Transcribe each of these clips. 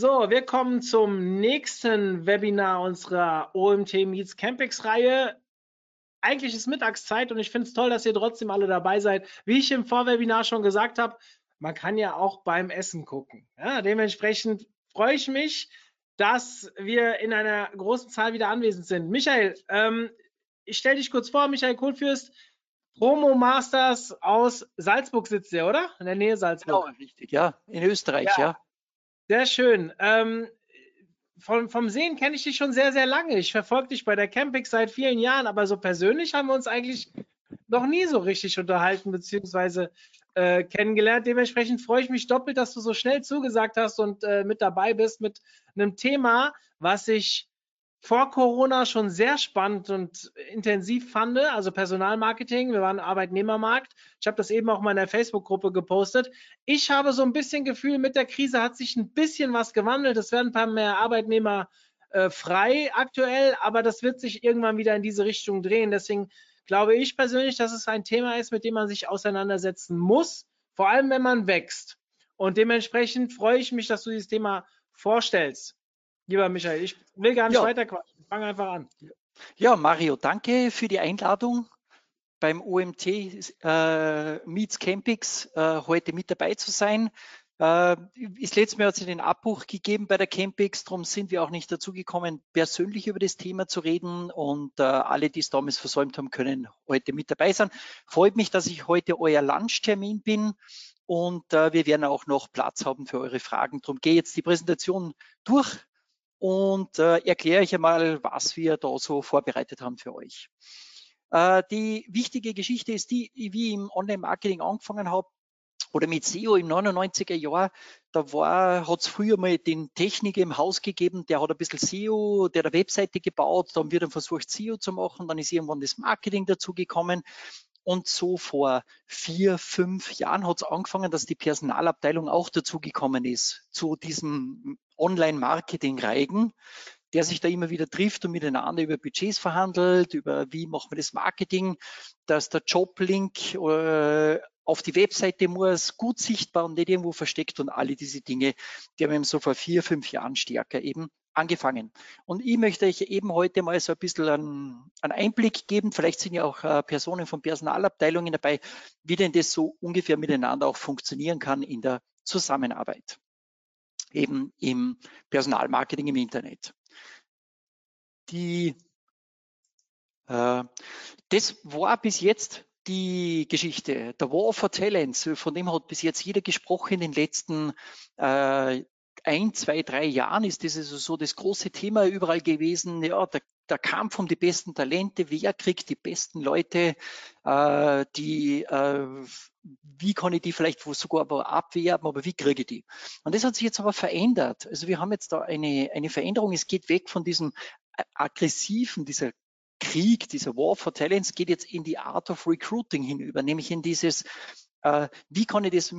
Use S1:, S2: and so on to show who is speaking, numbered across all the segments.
S1: So, wir kommen zum nächsten Webinar unserer OMT Meets Campix Reihe. Eigentlich ist Mittagszeit und ich finde es toll, dass ihr trotzdem alle dabei seid. Wie ich im Vorwebinar schon gesagt habe, man kann ja auch beim Essen gucken. Ja, dementsprechend freue ich mich, dass wir in einer großen Zahl wieder anwesend sind. Michael, ähm, ich stelle dich kurz vor, Michael Kohlfürst, Promo Masters aus Salzburg sitzt der, oder? In der Nähe Salzburg.
S2: Genau, richtig, ja. In Österreich, ja. ja.
S1: Sehr schön. Ähm, vom, vom Sehen kenne ich dich schon sehr, sehr lange. Ich verfolge dich bei der Campix seit vielen Jahren, aber so persönlich haben wir uns eigentlich noch nie so richtig unterhalten bzw. Äh, kennengelernt. Dementsprechend freue ich mich doppelt, dass du so schnell zugesagt hast und äh, mit dabei bist mit einem Thema, was ich vor Corona schon sehr spannend und intensiv fand, also Personalmarketing. Wir waren Arbeitnehmermarkt. Ich habe das eben auch mal in der Facebook-Gruppe gepostet. Ich habe so ein bisschen Gefühl, mit der Krise hat sich ein bisschen was gewandelt. Es werden ein paar mehr Arbeitnehmer äh, frei aktuell, aber das wird sich irgendwann wieder in diese Richtung drehen. Deswegen glaube ich persönlich, dass es ein Thema ist, mit dem man sich auseinandersetzen muss, vor allem wenn man wächst. Und dementsprechend freue ich mich, dass du dieses Thema vorstellst. Lieber Michael, ich will gar nicht ja. weiter quatschen. Fang einfach an.
S2: Ja, Mario, danke für die Einladung beim OMT äh, Meets Campix äh, heute mit dabei zu sein. Äh, das letzte Mal hat es den Abbruch gegeben bei der Campix, darum sind wir auch nicht dazu gekommen, persönlich über das Thema zu reden und äh, alle, die es damals versäumt haben, können heute mit dabei sein. Freut mich, dass ich heute euer Lunchtermin bin und äh, wir werden auch noch Platz haben für eure Fragen. Darum gehe jetzt die Präsentation durch und äh, erkläre ich einmal, was wir da so vorbereitet haben für euch. Äh, die wichtige Geschichte ist die, wie ich im Online-Marketing angefangen habe, oder mit SEO im 99er Jahr, da war, hat es früher mal den Techniker im Haus gegeben, der hat ein bisschen SEO, der hat eine Webseite gebaut, dann wird er versucht SEO zu machen, dann ist irgendwann das Marketing dazu gekommen und so vor vier, fünf Jahren hat es angefangen, dass die Personalabteilung auch dazugekommen ist zu diesem Online-Marketing-Reigen, der sich da immer wieder trifft und miteinander über Budgets verhandelt, über wie machen wir das Marketing, dass der Joblink äh, auf die Webseite muss, gut sichtbar und nicht irgendwo versteckt und alle diese Dinge, die haben eben so vor vier, fünf Jahren stärker eben angefangen. Und ich möchte euch eben heute mal so ein bisschen einen, einen Einblick geben, vielleicht sind ja auch äh, Personen von Personalabteilungen dabei, wie denn das so ungefähr miteinander auch funktionieren kann in der Zusammenarbeit, eben im Personalmarketing im Internet. Die, äh, das war bis jetzt die Geschichte. Der War for Talents, von dem hat bis jetzt jeder gesprochen in den letzten äh, ein, zwei, drei Jahren ist das also so das große Thema überall gewesen. Ja, der, der Kampf um die besten Talente, wer kriegt die besten Leute, äh, die, äh, wie kann ich die vielleicht sogar abwerben, aber wie kriege ich die? Und das hat sich jetzt aber verändert. Also wir haben jetzt da eine, eine Veränderung. Es geht weg von diesem aggressiven, dieser Krieg, dieser War for Talents geht jetzt in die Art of Recruiting hinüber, nämlich in dieses wie kann ich das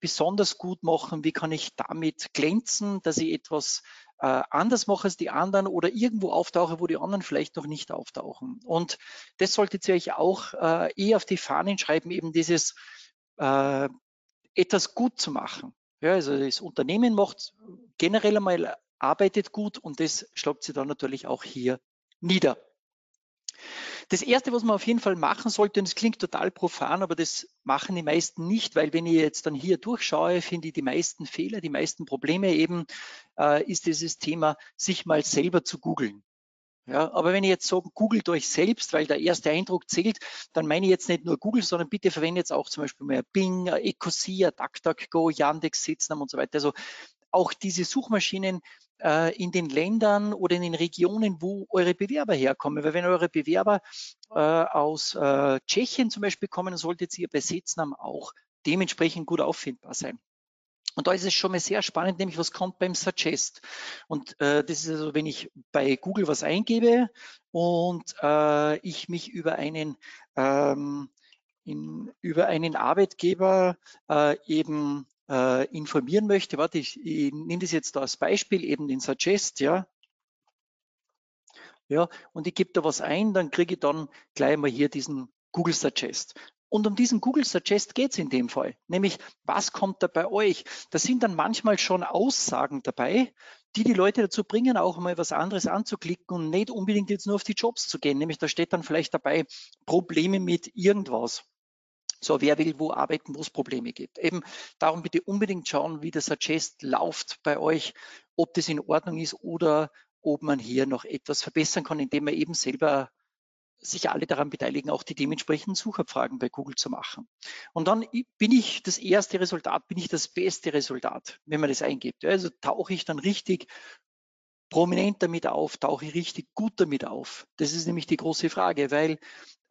S2: besonders gut machen? Wie kann ich damit glänzen, dass ich etwas äh, anders mache als die anderen oder irgendwo auftauche, wo die anderen vielleicht noch nicht auftauchen? Und das solltet ihr euch auch äh, eh auf die Fahnen schreiben, eben dieses äh, etwas gut zu machen. Ja, also das Unternehmen macht generell einmal arbeitet gut und das schlagt sie dann natürlich auch hier nieder. Das erste, was man auf jeden Fall machen sollte, und es klingt total profan, aber das machen die meisten nicht, weil wenn ich jetzt dann hier durchschaue, finde ich die meisten Fehler, die meisten Probleme eben, äh, ist dieses Thema, sich mal selber zu googeln. Ja, aber wenn ich jetzt sage, googelt euch selbst, weil der erste Eindruck zählt, dann meine ich jetzt nicht nur Google, sondern bitte verwendet jetzt auch zum Beispiel mal Bing, Ecosia, DuckDuckGo, Yandex, Sitznam und so weiter. Also auch diese Suchmaschinen äh, in den Ländern oder in den Regionen, wo eure Bewerber herkommen. Weil wenn eure Bewerber äh, aus äh, Tschechien zum Beispiel kommen, dann solltet ihr bei Setznam auch dementsprechend gut auffindbar sein. Und da ist es schon mal sehr spannend, nämlich was kommt beim Suggest. Und äh, das ist also, wenn ich bei Google was eingebe und äh, ich mich über einen ähm, in, über einen Arbeitgeber äh, eben äh, informieren möchte. Warte, ich, ich nehme das jetzt da als Beispiel, eben den Suggest, ja. Ja, und ich gebe da was ein, dann kriege ich dann gleich mal hier diesen Google Suggest. Und um diesen Google Suggest geht es in dem Fall. Nämlich, was kommt da bei euch? Da sind dann manchmal schon Aussagen dabei, die die Leute dazu bringen, auch mal was anderes anzuklicken und nicht unbedingt jetzt nur auf die Jobs zu gehen. Nämlich, da steht dann vielleicht dabei Probleme mit irgendwas. So, wer will wo arbeiten, wo es Probleme gibt. Eben darum bitte unbedingt schauen, wie der Suggest läuft bei euch, ob das in Ordnung ist oder ob man hier noch etwas verbessern kann, indem man eben selber sich alle daran beteiligen, auch die dementsprechenden Suchabfragen bei Google zu machen. Und dann bin ich das erste Resultat, bin ich das beste Resultat, wenn man das eingibt. Also tauche ich dann richtig prominent damit auf, tauche ich richtig gut damit auf. Das ist nämlich die große Frage, weil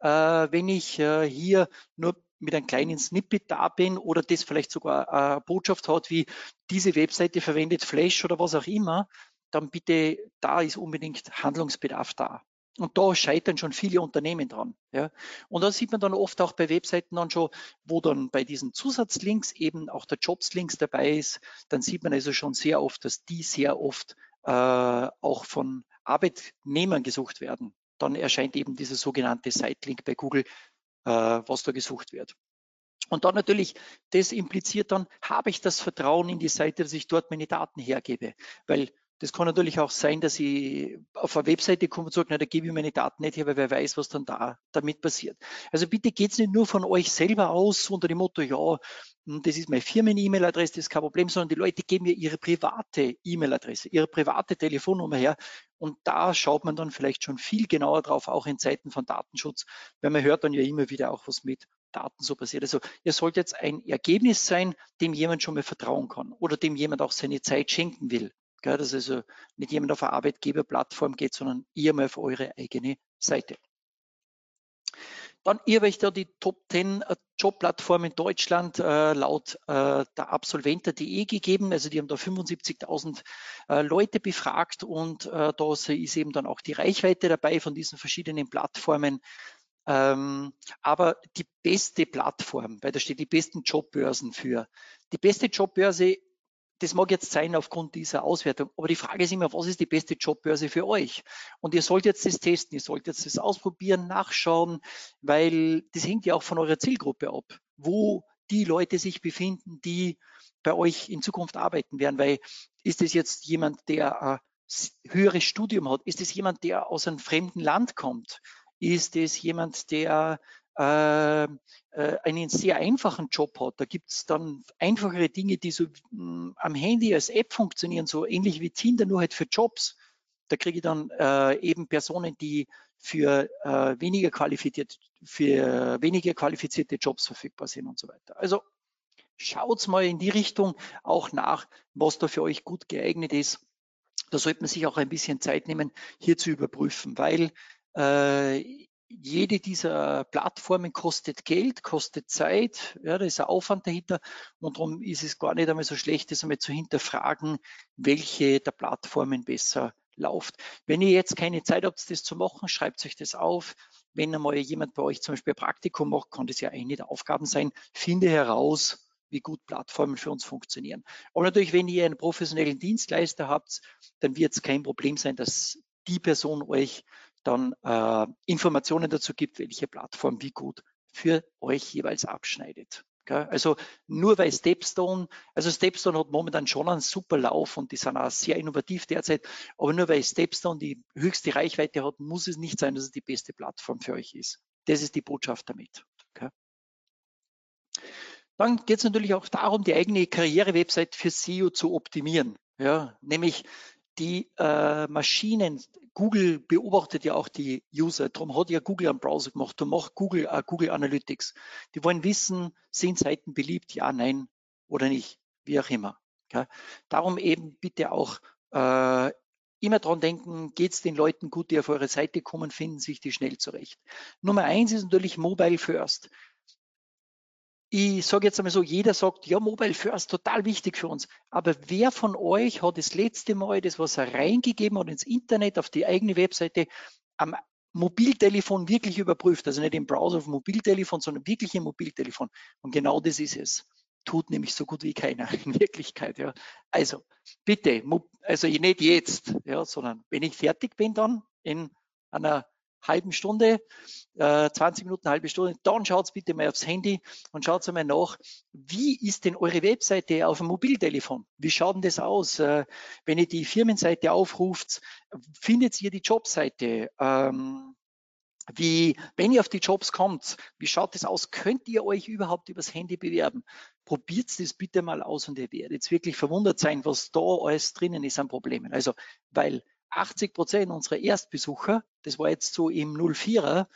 S2: äh, wenn ich äh, hier nur mit einem kleinen Snippet da bin oder das vielleicht sogar eine Botschaft hat, wie diese Webseite verwendet Flash oder was auch immer, dann bitte, da ist unbedingt Handlungsbedarf da. Und da scheitern schon viele Unternehmen dran. Ja. Und da sieht man dann oft auch bei Webseiten dann schon, wo dann bei diesen Zusatzlinks eben auch der Jobs-Links dabei ist, dann sieht man also schon sehr oft, dass die sehr oft äh, auch von Arbeitnehmern gesucht werden. Dann erscheint eben dieser sogenannte Site-Link bei Google was da gesucht wird. Und dann natürlich, das impliziert dann, habe ich das Vertrauen in die Seite, dass ich dort meine Daten hergebe? Weil das kann natürlich auch sein, dass ich auf eine Webseite komme und sage, na, da gebe ich meine Daten nicht her, weil wer weiß, was dann da damit passiert. Also bitte geht es nicht nur von euch selber aus unter dem Motto, ja, hm, das ist meine Firmen-E-Mail-Adresse, das ist kein Problem, sondern die Leute geben mir ihre private E-Mail-Adresse, ihre private Telefonnummer her. Und da schaut man dann vielleicht schon viel genauer drauf, auch in Zeiten von Datenschutz, weil man hört dann ja immer wieder auch, was mit Daten so passiert. Also ihr sollt jetzt ein Ergebnis sein, dem jemand schon mal vertrauen kann oder dem jemand auch seine Zeit schenken will. Gell, dass also nicht jemand auf eine Arbeitgeberplattform geht, sondern ihr mal auf eure eigene Seite. Dann ihr euch da die Top 10 äh, Jobplattformen in Deutschland äh, laut äh, der Absolventer.de gegeben. Also die haben da 75.000 äh, Leute befragt und äh, da ist eben dann auch die Reichweite dabei von diesen verschiedenen Plattformen. Ähm, aber die beste Plattform, weil da steht die besten Jobbörsen für. Die beste Jobbörse das mag jetzt sein aufgrund dieser Auswertung, aber die Frage ist immer, was ist die beste Jobbörse für euch? Und ihr sollt jetzt das testen, ihr sollt jetzt das ausprobieren, nachschauen, weil das hängt ja auch von eurer Zielgruppe ab, wo die Leute sich befinden, die bei euch in Zukunft arbeiten werden, weil ist es jetzt jemand, der ein höheres Studium hat? Ist es jemand, der aus einem fremden Land kommt? Ist es jemand, der äh, äh, einen sehr einfachen Job hat. Da gibt es dann einfachere Dinge, die so mh, hm, am Handy als App funktionieren, so ähnlich wie Tinder, nur halt für Jobs. Da kriege ich dann äh, eben Personen, die für äh, weniger qualifizierte, für weniger qualifizierte Jobs verfügbar sind und so weiter. Also schaut's mal in die Richtung auch nach, was da für euch gut geeignet ist. Da sollte man sich auch ein bisschen Zeit nehmen, hier zu überprüfen, weil äh, jede dieser Plattformen kostet Geld, kostet Zeit, ja, da ist ein Aufwand dahinter und darum ist es gar nicht einmal so schlecht, das einmal zu hinterfragen, welche der Plattformen besser läuft. Wenn ihr jetzt keine Zeit habt, das zu machen, schreibt euch das auf. Wenn einmal jemand bei euch zum Beispiel ein Praktikum macht, kann das ja eine der Aufgaben sein, finde heraus, wie gut Plattformen für uns funktionieren. Aber natürlich, wenn ihr einen professionellen Dienstleister habt, dann wird es kein Problem sein, dass die Person euch dann äh, Informationen dazu gibt, welche Plattform wie gut für euch jeweils abschneidet. Also nur weil Stepstone, also Stepstone hat momentan schon einen super Lauf und die sind auch sehr innovativ derzeit, aber nur weil Stepstone die höchste Reichweite hat, muss es nicht sein, dass es die beste Plattform für euch ist. Das ist die Botschaft damit. Dann geht es natürlich auch darum, die eigene Karriere-Website für SEO zu optimieren. Ja, nämlich die äh, Maschinen, Google beobachtet ja auch die User, darum hat ja Google einen Browser gemacht, darum macht Google äh, Google Analytics. Die wollen wissen, sind Seiten beliebt, ja, nein oder nicht, wie auch immer. Okay? Darum eben bitte auch äh, immer dran denken, geht es den Leuten gut, die auf eure Seite kommen, finden sich die schnell zurecht. Nummer eins ist natürlich Mobile First. Ich sage jetzt einmal so, jeder sagt, ja, Mobile First, total wichtig für uns. Aber wer von euch hat das letzte Mal das, was er reingegeben hat ins Internet, auf die eigene Webseite, am Mobiltelefon wirklich überprüft? Also nicht im Browser auf Mobiltelefon, sondern wirklich im Mobiltelefon. Und genau das ist es. Tut nämlich so gut wie keiner in Wirklichkeit. Ja. Also bitte, also nicht jetzt, ja, sondern wenn ich fertig bin dann in einer halben Stunde, äh, 20 Minuten, halbe Stunde, dann schaut bitte mal aufs Handy und schaut einmal nach, wie ist denn eure Webseite auf dem Mobiltelefon? Wie schaut denn das aus? Äh, wenn ihr die Firmenseite aufruft, findet ihr die Jobseite? Ähm, wie, wenn ihr auf die Jobs kommt, wie schaut das aus? Könnt ihr euch überhaupt übers Handy bewerben? Probiert das bitte mal aus und ihr werdet wirklich verwundert sein, was da alles drinnen ist an Problemen. Also, weil 80 Prozent unserer Erstbesucher, das war jetzt so im 04er,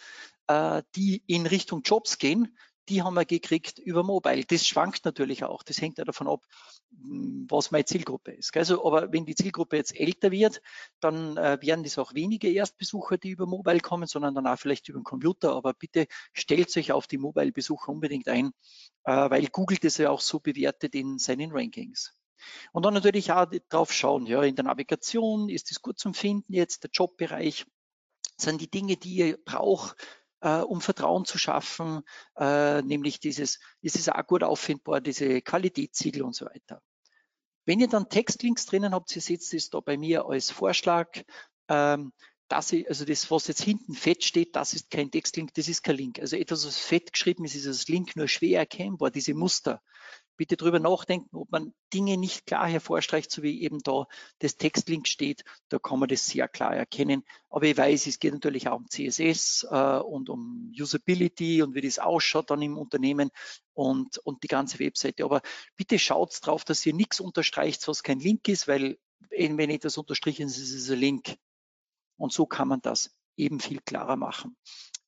S2: äh, die in Richtung Jobs gehen, die haben wir gekriegt über Mobile. Das schwankt natürlich auch. Das hängt ja davon ab, hm, was meine Zielgruppe ist. Also, aber wenn die Zielgruppe jetzt älter wird, dann äh, werden das auch weniger Erstbesucher, die über Mobile kommen, sondern dann auch vielleicht über den Computer. Aber bitte stellt euch auf die Mobile-Besucher unbedingt ein, äh, weil Google das ja auch so bewertet in seinen Rankings. Und dann natürlich auch drauf schauen, ja, in der Navigation, ist es gut zum Finden jetzt, der Jobbereich, sind die Dinge, die ihr braucht, äh, um Vertrauen zu schaffen, äh, nämlich dieses, ist es auch gut auffindbar, diese Qualitätssiegel und so weiter. Wenn ihr dann Textlinks drinnen habt, ihr seht es da bei mir als Vorschlag, ähm, ich, also das, was jetzt hinten fett steht, das ist kein Textlink, das ist kein Link. Also etwas, was fett geschrieben ist, ist das Link nur schwer erkennbar, diese Muster bitte drüber nachdenken, ob man Dinge nicht klar hervorstreicht, so wie eben da das Textlink steht. Da kann man das sehr klar erkennen. Aber ich weiß, es geht natürlich auch um CSS äh, und um Usability und wie das ausschaut dann im Unternehmen und, und die ganze Webseite. Aber bitte schaut drauf, dass ihr nichts unterstreicht, was kein Link ist, weil wenn etwas unterstrichen ist, ist es ein Link. Und so kann man das eben viel klarer machen.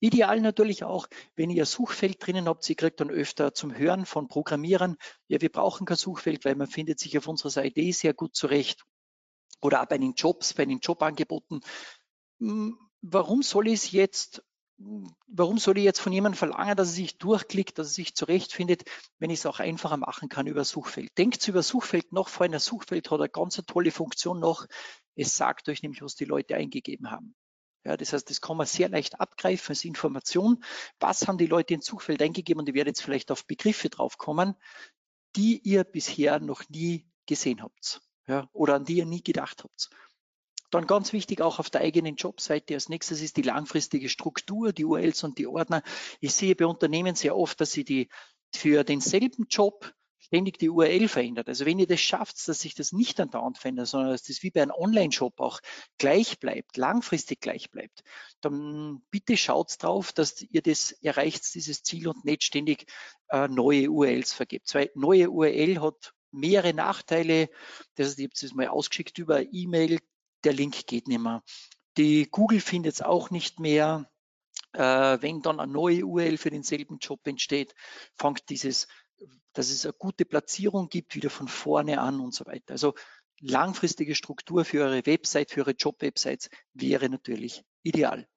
S2: Ideal natürlich auch, wenn ihr Suchfeld drinnen habt, ihr kriegt dann öfter zum Hören von Programmierern, ja, wir brauchen kein Suchfeld, weil man findet sich auf unserer Seite sehr gut zurecht. Oder auch bei den Jobs, bei den Jobangeboten. Hm, warum soll ich es jetzt warum soll ich jetzt von jemandem verlangen, dass er sich durchklickt, dass er sich zurechtfindet, wenn ich es auch einfacher machen kann über Suchfeld? Denkt über Suchfeld noch, vor das Suchfeld hat eine ganz tolle Funktion noch. Es sagt euch nämlich, was die Leute eingegeben haben. Ja, das heißt, das kann man sehr leicht abgreifen als Information. Was haben die Leute ins Suchfeld eingegeben? Und ihr werdet jetzt vielleicht auf Begriffe draufkommen, die ihr bisher noch nie gesehen habt ja, oder an die ihr nie gedacht habt. Dann ganz wichtig auch auf der eigenen Jobseite. Als nächstes ist die langfristige Struktur, die URLs und die Ordner. Ich sehe bei Unternehmen sehr oft, dass sie die für denselben Job ständig die URL verändert. Also wenn ihr das schafft, dass sich das nicht andauernd verändert, sondern dass das wie bei einem Online-Shop auch gleich bleibt, langfristig gleich bleibt, dann bitte schaut drauf, dass ihr das erreicht, dieses Ziel und nicht ständig äh, neue URLs vergibt. Weil neue URL hat mehrere Nachteile. Das heißt, ich habe es mal ausgeschickt über E-Mail, der Link geht nicht mehr. Die Google findet es auch nicht mehr. Äh, wenn dann eine neue URL für denselben Job entsteht, fängt dieses dass es eine gute Platzierung gibt, wieder von vorne an und so weiter. Also langfristige Struktur für eure Website, für eure Job-Websites wäre natürlich ideal.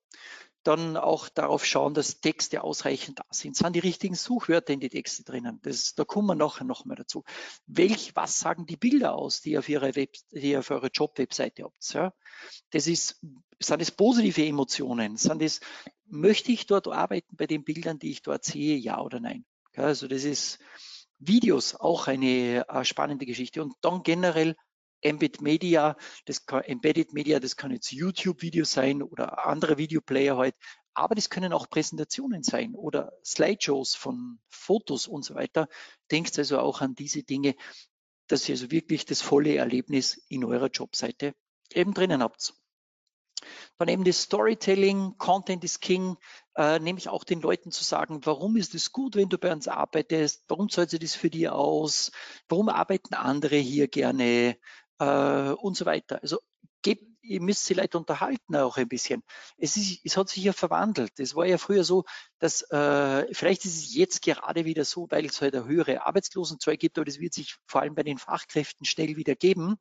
S2: Dann auch darauf schauen, dass Texte ausreichend da sind. Sind die richtigen Suchwörter in die Texte drinnen? Das, da kommen wir nachher nochmal dazu. Welch, was sagen die Bilder aus, die ihr auf, ihre Web, die auf eurer Job-Webseite habt? Ja? Das ist, sind es positive Emotionen? Sind es, möchte ich dort arbeiten bei den Bildern, die ich dort sehe? Ja oder nein? Also das ist Videos auch eine äh, spannende Geschichte. Und dann generell Embed Media, das kann, Embedded Media, das kann jetzt YouTube-Video sein oder andere Videoplayer halt, aber das können auch Präsentationen sein oder Slideshows von Fotos und so weiter. Denkt also auch an diese Dinge, dass ihr also wirklich das volle Erlebnis in eurer Jobseite eben drinnen habt. Dann eben das Storytelling, Content is King, äh, nämlich auch den Leuten zu sagen, warum ist es gut, wenn du bei uns arbeitest, warum zahlt sich das für dich aus, warum arbeiten andere hier gerne äh, und so weiter. Also gebt, ihr müsst sie Leute unterhalten auch ein bisschen. Es, ist, es hat sich ja verwandelt. Es war ja früher so, dass äh, vielleicht ist es jetzt gerade wieder so, weil es halt eine höhere Arbeitslosenzahl gibt, aber das wird sich vor allem bei den Fachkräften schnell wieder geben,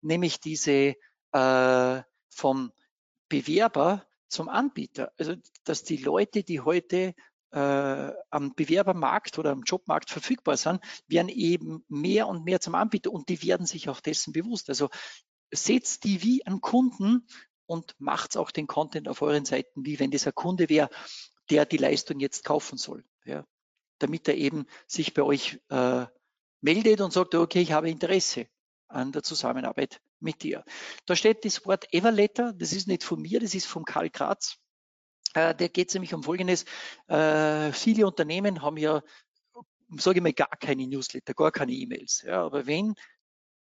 S2: nämlich diese äh, vom Bewerber zum Anbieter. Also, dass die Leute, die heute äh, am Bewerbermarkt oder am Jobmarkt verfügbar sind, werden eben mehr und mehr zum Anbieter und die werden sich auch dessen bewusst. Also setzt die wie an Kunden und macht auch den Content auf euren Seiten, wie wenn das ein Kunde wäre, der die Leistung jetzt kaufen soll. Ja, damit er eben sich bei euch äh, meldet und sagt, okay, ich habe Interesse an der Zusammenarbeit mit dir. Da steht das Wort Everletter, das ist nicht von mir, das ist von Karl Kratz. Äh, der geht nämlich um Folgendes. Äh, viele Unternehmen haben ja, sage ich mal, gar keine Newsletter, gar keine E-Mails. Ja, aber wenn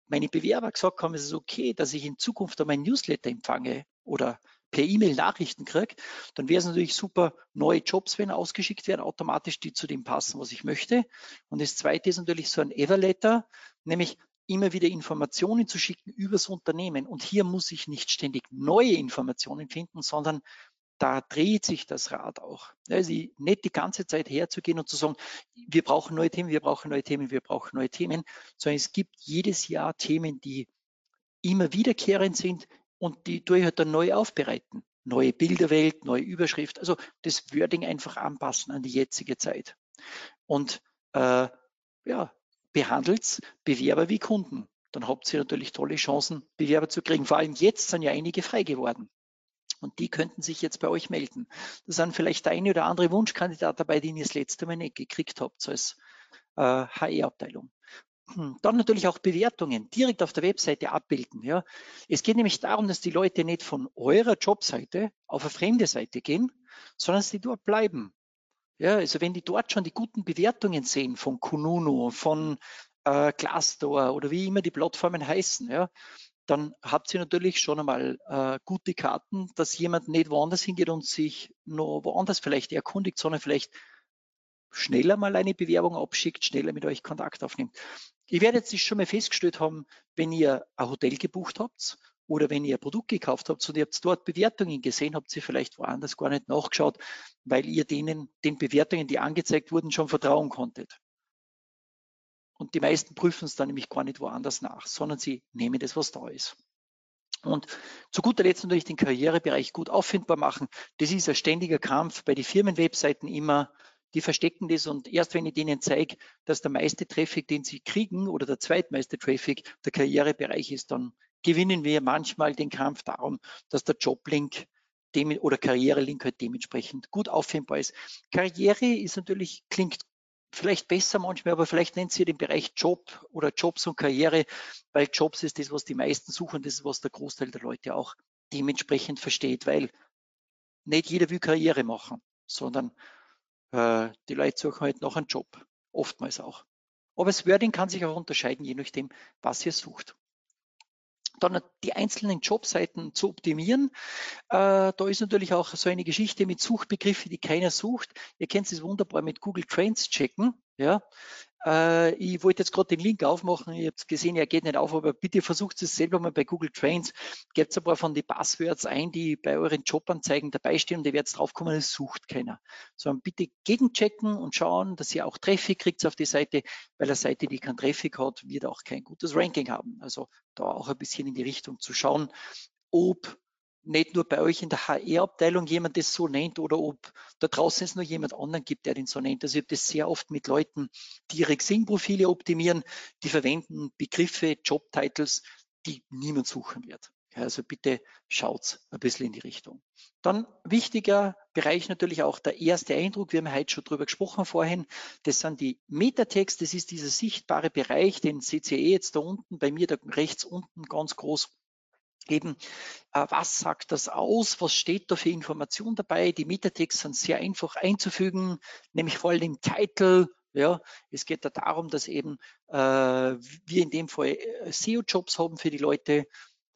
S2: meine Bewerber gesagt haben, es ist okay, dass ich in Zukunft einmal ein Newsletter empfange oder per E-Mail Nachrichten kriege, dann wäre es natürlich super, neue Jobs, wenn ausgeschickt werden, automatisch, die zu dem passen, was ich möchte. Und das zweite ist natürlich so ein Everletter, nämlich immer wieder Informationen zu schicken übers Unternehmen. Und hier muss ich nicht ständig neue Informationen finden, sondern da dreht sich das Rad auch. Also nicht die ganze Zeit herzugehen und zu sagen, wir brauchen neue Themen, wir brauchen neue Themen, wir brauchen neue Themen, sondern es gibt jedes Jahr Themen, die immer wiederkehrend sind und die tue halt dann neu aufbereiten. Neue Bilderwelt, neue Überschrift, also das Wording einfach anpassen an die jetzige Zeit. Und äh, ja, behandelt Bewerber wie Kunden. Dann habt ihr natürlich tolle Chancen, Bewerber zu kriegen. Vor allem jetzt sind ja einige frei geworden. Und die könnten sich jetzt bei euch melden. Da sind vielleicht der eine oder andere Wunschkandidat dabei, den ihr das letzte Mal nicht gekriegt habt als äh, HR-Abteilung. Hm, dann natürlich auch Bewertungen direkt auf der Webseite abbilden. Ja. Es geht nämlich darum, dass die Leute nicht von eurer Jobseite auf eine fremde Seite gehen, sondern dass die dort bleiben. Ja, also wenn die dort schon die guten Bewertungen sehen von Kununu, von äh, Glassdoor oder wie immer die Plattformen heißen, ja, dann habt ihr natürlich schon einmal äh, gute Karten, dass jemand nicht woanders hingeht und sich noch woanders vielleicht erkundigt, sondern vielleicht schneller mal eine Bewerbung abschickt, schneller mit euch Kontakt aufnimmt. Ihr werdet sich schon mal festgestellt haben, wenn ihr ein Hotel gebucht habt oder wenn ihr ein Produkt gekauft habt und ihr habt dort Bewertungen gesehen, habt ihr vielleicht woanders gar nicht nachgeschaut, weil ihr denen, den Bewertungen, die angezeigt wurden, schon vertrauen konntet. Und die meisten prüfen es dann nämlich gar nicht woanders nach, sondern sie nehmen das, was da ist. Und zu guter Letzt natürlich den Karrierebereich gut auffindbar machen. Das ist ein ständiger Kampf bei den Firmenwebseiten immer. Die verstecken das und erst wenn ich denen zeige, dass der meiste Traffic, den sie kriegen oder der zweitmeiste Traffic der Karrierebereich ist, dann gewinnen wir manchmal den Kampf darum, dass der Joblink dem, oder Karrierelink halt dementsprechend gut auffindbar ist. Karriere ist natürlich, klingt vielleicht besser manchmal, aber vielleicht nennt sie den Bereich Job oder Jobs und Karriere, weil Jobs ist das, was die meisten suchen, das ist, was der Großteil der Leute auch dementsprechend versteht, weil nicht jeder will Karriere machen, sondern äh, die Leute suchen halt nach einem Job, oftmals auch. Aber das Wording kann sich auch unterscheiden, je nachdem, was ihr sucht dann die einzelnen Jobseiten zu optimieren. Äh, da ist natürlich auch so eine Geschichte mit Suchbegriffen, die keiner sucht. Ihr könnt es wunderbar mit Google Trends checken. Ja, äh, ich wollte jetzt gerade den Link aufmachen. Ihr habt gesehen, er geht nicht auf, aber bitte versucht es selber mal bei Google Trends. Gebt ein paar von den Passwords ein, die bei euren Jobanzeigen dabei stehen und ihr werdet draufkommen, es sucht keiner. Sondern bitte gegenchecken und schauen, dass ihr auch Traffic kriegt auf die Seite, weil eine Seite, die kein Traffic hat, wird auch kein gutes Ranking haben. Also da auch ein bisschen in die Richtung zu schauen, ob nicht nur bei euch in der HR-Abteilung jemand das so nennt oder ob da draußen es nur jemand anderen gibt, der den so nennt. Also ich habe das sehr oft mit Leuten, die ihre Xing-Profile optimieren, die verwenden Begriffe, Jobtitles, die niemand suchen wird. Also bitte schaut ein bisschen in die Richtung. Dann wichtiger Bereich natürlich auch der erste Eindruck. Wir haben heute schon drüber gesprochen vorhin. Das sind die Metatext. Das ist dieser sichtbare Bereich, den seht ihr jetzt da unten, bei mir da rechts unten ganz groß eben, äh, was sagt das aus, was steht da für Information dabei. Die Metatext sind sehr einfach einzufügen, nämlich vor allem im Titel. Ja, es geht da darum, dass eben äh, wir in dem Fall äh, SEO-Jobs haben für die Leute.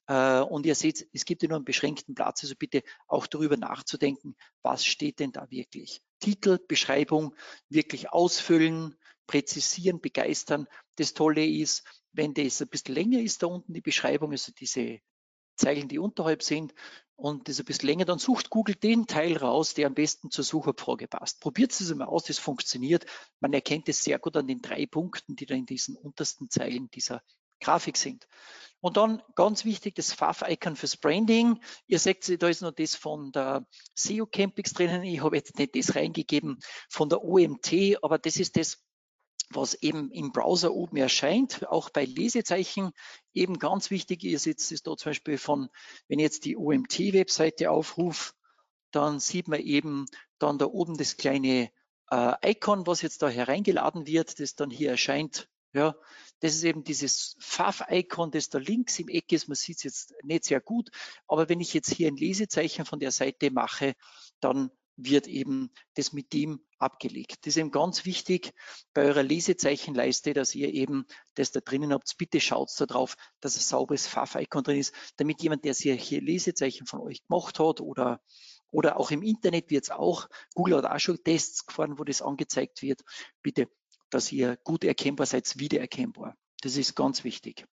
S2: Äh, und ihr seht, es gibt ja nur einen beschränkten Platz, also bitte auch darüber nachzudenken, was steht denn da wirklich. Titel, Beschreibung wirklich ausfüllen, präzisieren, begeistern. Das Tolle ist, wenn das ein bisschen länger ist, da unten die Beschreibung, also diese Zeilen, die unterhalb sind und das ein bisschen länger, dann sucht Google den Teil raus, der am besten zur Suchabfrage passt. Probiert es einmal aus, das funktioniert. Man erkennt es sehr gut an den drei Punkten, die da in diesen untersten Zeilen dieser Grafik sind. Und dann ganz wichtig, das Fav-Icon fürs Branding. Ihr seht, da ist noch das von der SEO Campix drinnen. Ich habe jetzt nicht das reingegeben von der OMT, aber das ist das, was eben im Browser oben erscheint, auch bei Lesezeichen eben ganz wichtig ist. Jetzt ist da zum Beispiel von, wenn ich jetzt die OMT-Webseite aufrufe, dann sieht man eben dann da oben das kleine äh, Icon, was jetzt da hereingeladen wird, das dann hier erscheint. Ja, das ist eben dieses Fav-Icon, das da links im Eck ist. Man sieht es jetzt nicht sehr gut, aber wenn ich jetzt hier ein Lesezeichen von der Seite mache, dann wird eben das mit dem abgelegt. Das ist eben ganz wichtig bei eurer Lesezeichenleiste, dass ihr eben das da drinnen habt. Bitte schaut da drauf, dass ein sauberes Fav-Icon drin ist, damit jemand, der sich hier Lesezeichen von euch gemacht hat oder oder auch im Internet wird es auch, Google hat auch schon Tests gefahren, wo das angezeigt wird. Bitte, dass ihr gut erkennbar seid, wiedererkennbar. Das ist ganz wichtig.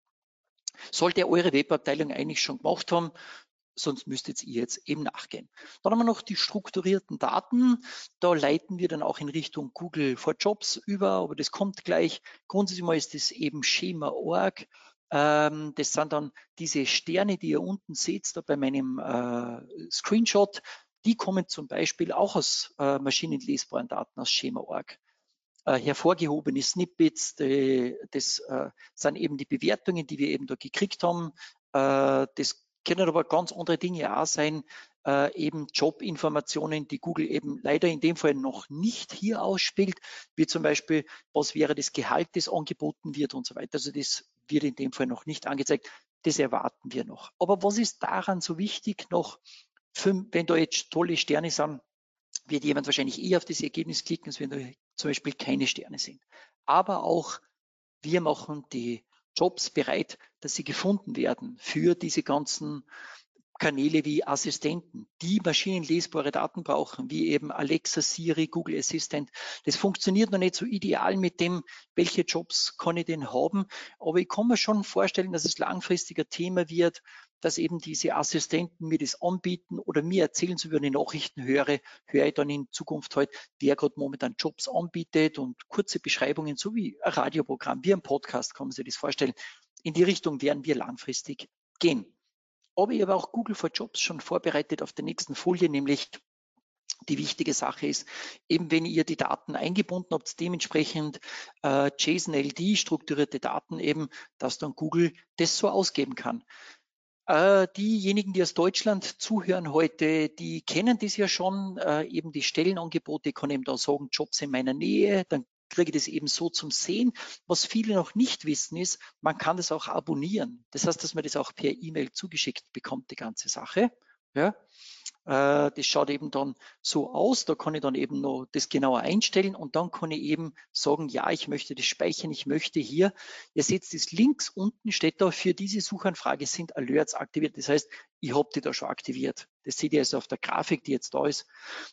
S2: Sollte eure Webabteilung eigentlich schon gemacht haben, sonst müsstet ihr jetzt eben nachgehen. Dann haben wir noch die strukturierten Daten. Da leiten wir dann auch in Richtung Google for Jobs über, aber das kommt gleich. Grundsätzlich mal ist das eben Schema.org. Ähm, das sind dann diese Sterne, die ihr unten seht, da bei meinem äh, Screenshot. Die kommen zum Beispiel auch aus äh, maschinenlesbaren Daten aus Schema.org. Äh, hervorgehobene Snippets, die, das äh, sind eben die Bewertungen, die wir eben da gekriegt haben. Äh, das können aber ganz andere Dinge auch sein, äh, eben Jobinformationen, die Google eben leider in dem Fall noch nicht hier ausspielt, wie zum Beispiel, was wäre das Gehalt, das angeboten wird und so weiter. Also das wird in dem Fall noch nicht angezeigt. Das erwarten wir noch. Aber was ist daran so wichtig noch, für, wenn da jetzt tolle Sterne sind, wird jemand wahrscheinlich eher auf das Ergebnis klicken, als wenn da zum Beispiel keine Sterne sind. Aber auch wir machen die Jobs bereit, dass sie gefunden werden für diese ganzen Kanäle wie Assistenten, die maschinenlesbare Daten brauchen, wie eben Alexa, Siri, Google Assistant. Das funktioniert noch nicht so ideal mit dem, welche Jobs kann ich denn haben. Aber ich kann mir schon vorstellen, dass es langfristiger Thema wird, dass eben diese Assistenten mir das anbieten oder mir erzählen, so wie ich Nachrichten höre, höre ich dann in Zukunft halt, wer gerade momentan Jobs anbietet und kurze Beschreibungen, so wie ein Radioprogramm, wie ein Podcast, kann man sich das vorstellen. In die Richtung werden wir langfristig gehen. Aber ich habe auch Google for Jobs schon vorbereitet auf der nächsten Folie, nämlich die wichtige Sache ist, eben wenn ihr die Daten eingebunden habt, dementsprechend äh, JSON-LD, strukturierte Daten eben, dass dann Google das so ausgeben kann. Äh, diejenigen, die aus Deutschland zuhören heute, die kennen das ja schon, äh, eben die Stellenangebote, ich kann eben da sagen, Jobs in meiner Nähe, dann kriege das eben so zum Sehen. Was viele noch nicht wissen ist, man kann das auch abonnieren. Das heißt, dass man das auch per E-Mail zugeschickt bekommt, die ganze Sache. Ja. Äh, das schaut eben dann so aus. Da kann ich dann eben noch das genauer einstellen und dann kann ich eben sagen, ja, ich möchte das speichern, ich möchte hier. Ihr seht das links unten steht da, für diese Suchanfrage sind Alerts aktiviert. Das heißt, ich habe die da schon aktiviert. Das seht ihr also auf der Grafik, die jetzt da ist.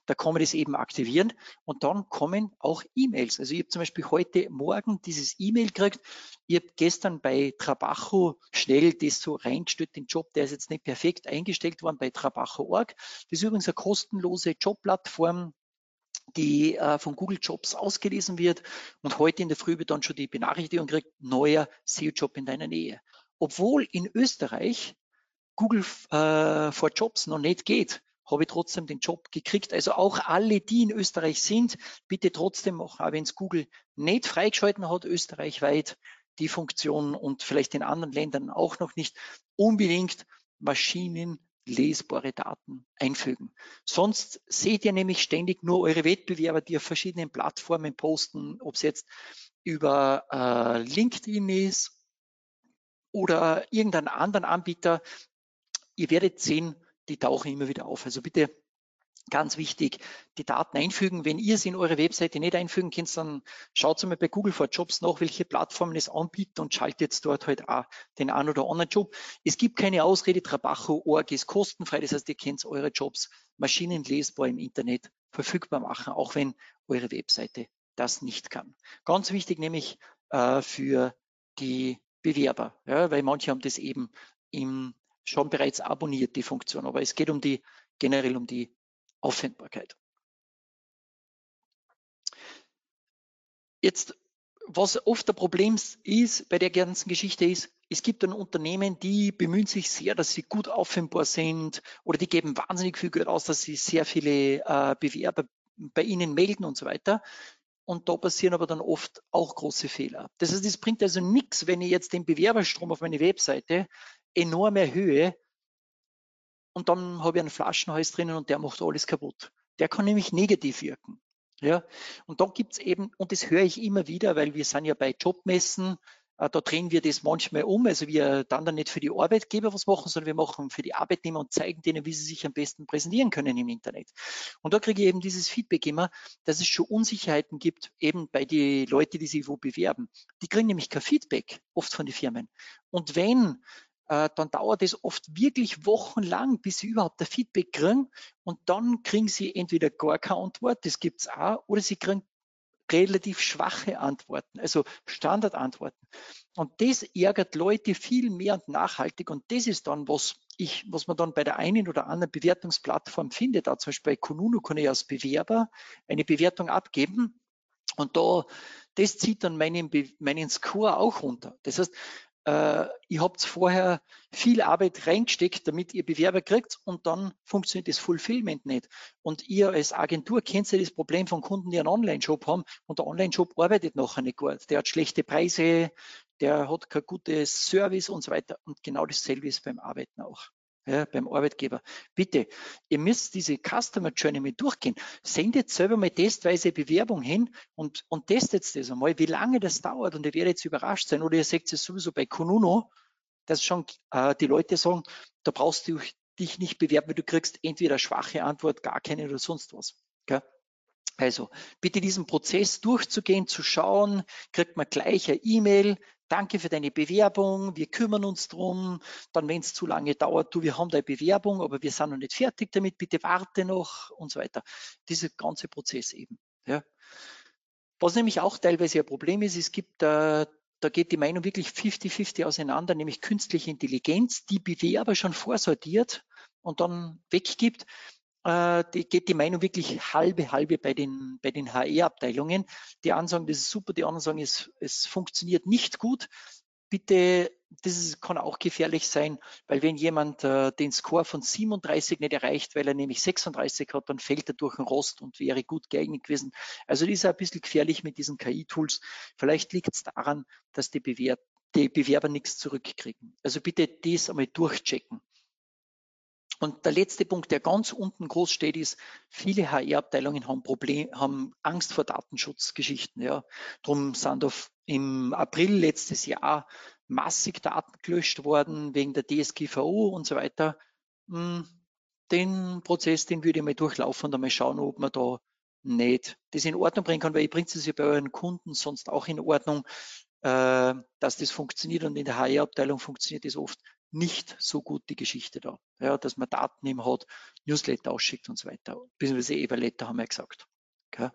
S2: Da kann man das eben aktivieren und dann kommen auch E-Mails. Also ich habe zum Beispiel heute Morgen dieses E-Mail gekriegt. Ich habe gestern bei Trabajo schnell das so reingestellt, den Job, der ist jetzt nicht perfekt eingestellt worden bei Trabajo.org. Das ist übrigens eine kostenlose Jobplattform, die äh, von Google Jobs ausgelesen wird. Und heute in der Früh wird dann schon die Benachrichtigung gekriegt, neuer SEO-Job in deiner Nähe. Obwohl in Österreich Google äh, for Jobs noch nicht geht, habe ich trotzdem den Job gekriegt. Also auch alle, die in Österreich sind, bitte trotzdem machen, auch wenn es Google nicht freigeschalten hat, österreichweit die Funktion und vielleicht in anderen Ländern auch noch nicht, unbedingt maschinenlesbare Daten einfügen. Sonst seht ihr nämlich ständig nur eure Wettbewerber, die auf verschiedenen Plattformen posten, ob es jetzt über äh, LinkedIn ist oder irgendeinen anderen Anbieter, ihr werdet sehen, die tauchen immer wieder auf. Also bitte ganz wichtig, die Daten einfügen. Wenn ihr sie in eure Webseite nicht einfügen könnt, dann schaut mal bei Google for Jobs nach, welche Plattformen es anbieten und schaltet dort halt auch den einen oder anderen Job. Es gibt keine Ausrede, Trabajo.org ist kostenfrei, das heißt, ihr könnt eure Jobs maschinenlesbar im Internet verfügbar machen, auch wenn eure Webseite das nicht kann. Ganz wichtig nämlich äh, für die Bewerber, ja, weil manche haben das eben im schon bereits abonniert, die Funktion. Aber es geht um die, generell um die Auffindbarkeit. Jetzt was oft ein Problem ist bei der ganzen Geschichte ist, es gibt dann Unternehmen, die bemühen sich sehr, dass sie gut auffindbar sind oder die geben wahnsinnig viel Geld aus, dass sie sehr viele äh, Bewerber bei ihnen melden und so weiter. Und da passieren aber dann oft auch große Fehler. Das heißt, es bringt also nichts, wenn ich jetzt den Bewerberstrom auf meine Webseite enorm erhöhe und dann habe ich einen Flaschenhals drinnen und der macht alles kaputt. Der kann nämlich negativ wirken. Ja, und da gibt's eben, und das höre ich immer wieder, weil wir sind ja bei Jobmessen, äh, da drehen wir das manchmal um. Also wir dann dann nicht für die Arbeitgeber was machen, sondern wir machen für die Arbeitnehmer und zeigen denen, wie sie sich am besten präsentieren können im Internet. Und da kriege ich eben dieses Feedback immer, dass es schon Unsicherheiten gibt, eben bei den Leuten, die sich wo bewerben. Die kriegen nämlich kein Feedback, oft von den Firmen. Und wenn äh, dann dauert es oft wirklich wochenlang, bis sie überhaupt ein Feedback kriegen und dann kriegen sie entweder gar keine Antwort, das gibt's auch, oder sie kriegen relativ schwache Antworten, also Standardantworten. Und das ärgert Leute viel mehr und nachhaltig und das ist dann, was ich, was man dann bei der einen oder anderen Bewertungsplattform findet. Da zum Beispiel bei Kununu kann ich als Bewerber eine Bewertung abgeben und da, das zieht dann meinen, meinen Score auch runter. Das heißt, äh, ihr habt vorher viel Arbeit reingesteckt, damit ihr Bewerber kriegt und dann funktioniert das Fulfillment nicht. Und ihr als Agentur kennt ja das Problem von Kunden, die einen Online-Shop haben und der Online-Shop arbeitet nachher nicht gut. Der hat schlechte Preise, der hat kein gutes Service und so weiter. Und genau dasselbe ist beim Arbeiten auch ja, beim Arbeitgeber. Bitte, ihr müsst diese Customer Journey mit durchgehen. Sendet selber mal testweise Bewerbung hin und, und testet das einmal, wie lange das dauert. Und ihr werdet jetzt überrascht sein. Oder ihr seht es sowieso bei Konuno, dass schon äh, die Leute sagen, da brauchst du dich nicht bewerben, weil du kriegst entweder schwache Antwort, gar keine oder sonst was. Gell? Also bitte diesen Prozess durchzugehen, zu schauen, kriegt man gleich eine E-Mail, danke für deine Bewerbung, wir kümmern uns drum. Dann, wenn es zu lange dauert, du, wir haben deine Bewerbung, aber wir sind noch nicht fertig damit, bitte warte noch und so weiter. Dieser ganze Prozess eben. Ja. Was nämlich auch teilweise ein Problem ist, es gibt äh, da geht die Meinung wirklich 50-50 auseinander, nämlich künstliche Intelligenz, die Bewerber schon vorsortiert und dann weggibt äh, die, geht die Meinung wirklich halbe, halbe bei den, bei den HR-Abteilungen. Die einen sagen, das ist super, die anderen sagen, es, es funktioniert nicht gut. Bitte, das ist, kann auch gefährlich sein, weil wenn jemand äh, den Score von 37 nicht erreicht, weil er nämlich 36 hat, dann fällt er durch den Rost und wäre gut geeignet gewesen. Also das ist ein bisschen gefährlich mit diesen KI-Tools. Vielleicht liegt es daran, dass die, Bewer die Bewerber nichts zurückkriegen. Also bitte das einmal durchchecken. Und der letzte Punkt, der ganz unten groß steht, ist, viele HR-Abteilungen haben Problem, haben Angst vor Datenschutzgeschichten. Ja. Darum sind auf, im April letztes Jahr massig Daten gelöscht worden wegen der DSGVO und so weiter. Hm, den Prozess, den würde ich mal durchlaufen und einmal schauen, ob man da nicht das in Ordnung bringen kann, weil ihr bringt es ja bei euren Kunden sonst auch in Ordnung, äh, dass das funktioniert und in der HR-Abteilung funktioniert das oft nicht so gut die Geschichte da. Ja, dass man Daten eben hat, Newsletter ausschickt und so weiter. Beziehungsweise Everletter haben wir gesagt. Okay.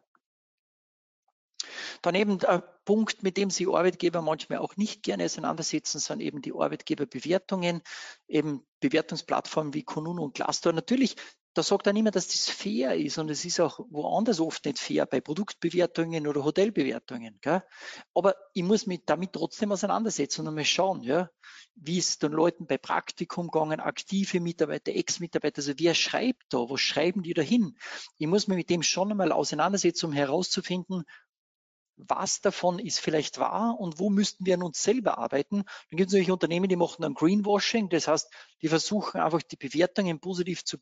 S2: Daneben der Punkt, mit dem sich Arbeitgeber manchmal auch nicht gerne auseinandersetzen, sind eben die Arbeitgeberbewertungen, eben Bewertungsplattformen wie Kununu und Glassdoor. Natürlich da sagt er niemand, dass das fair ist und es ist auch woanders oft nicht fair, bei Produktbewertungen oder Hotelbewertungen. Gell? Aber ich muss mich damit trotzdem auseinandersetzen und einmal schauen, ja, wie es den Leuten bei Praktikum gegangen, aktive Mitarbeiter, Ex-Mitarbeiter, also wer schreibt da, was schreiben die da hin? Ich muss mich mit dem schon einmal auseinandersetzen, um herauszufinden, was davon ist vielleicht wahr und wo müssten wir an uns selber arbeiten. Dann gibt es natürlich Unternehmen, die machen dann Greenwashing, das heißt, die versuchen einfach die Bewertungen positiv zu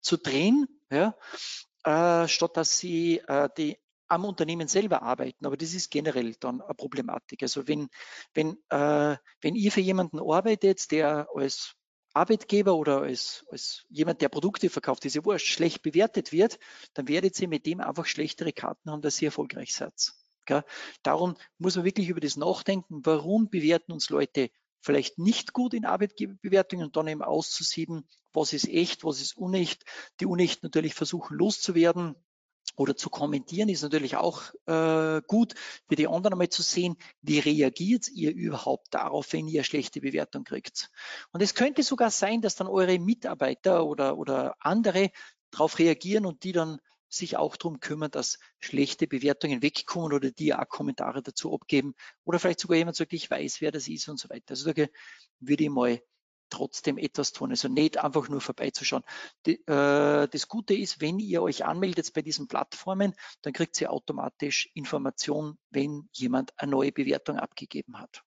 S2: zu drehen, ja, äh, statt dass sie äh, die am Unternehmen selber arbeiten. Aber das ist generell dann eine Problematik. Also wenn, wenn, äh, wenn ihr für jemanden arbeitet, der als Arbeitgeber oder als, als jemand, der Produkte verkauft, diese Wurst schlecht bewertet wird, dann werdet ihr mit dem einfach schlechtere Karten haben, dass ihr erfolgreich seid. Gell? Darum muss man wirklich über das nachdenken, warum bewerten uns Leute vielleicht nicht gut in Arbeitgeberbewertungen und dann eben auszusieben, was ist echt, was ist unecht. Die unecht natürlich versuchen loszuwerden oder zu kommentieren ist natürlich auch äh, gut für die anderen einmal zu sehen, wie reagiert ihr überhaupt darauf, wenn ihr schlechte Bewertung kriegt. Und es könnte sogar sein, dass dann eure Mitarbeiter oder, oder andere darauf reagieren und die dann sich auch darum kümmern, dass schlechte Bewertungen wegkommen oder die auch Kommentare dazu abgeben oder vielleicht sogar jemand sagt, ich weiß, wer das ist und so weiter. Also da würde ich mal trotzdem etwas tun. Also nicht einfach nur vorbeizuschauen. Die, äh, das Gute ist, wenn ihr euch anmeldet bei diesen Plattformen, dann kriegt ihr automatisch Information, wenn jemand eine neue Bewertung abgegeben hat.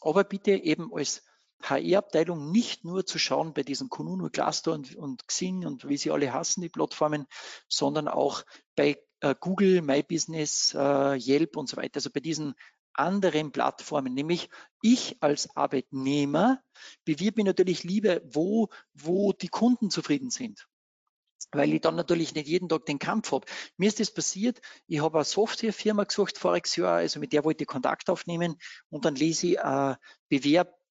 S2: Aber bitte eben als HR-Abteilung nicht nur zu schauen bei diesen Kununu, Cluster und, und Xing und wie sie alle hassen, die Plattformen, sondern auch bei äh, Google, My Business, äh, Yelp und so weiter. Also bei diesen anderen Plattformen, nämlich ich als Arbeitnehmer bewirbe mich natürlich lieber, wo, wo die Kunden zufrieden sind weil ich dann natürlich nicht jeden Tag den Kampf habe. Mir ist das passiert, ich habe eine Softwarefirma gesucht voriges Jahr, also mit der wollte ich Kontakt aufnehmen und dann lese ich eine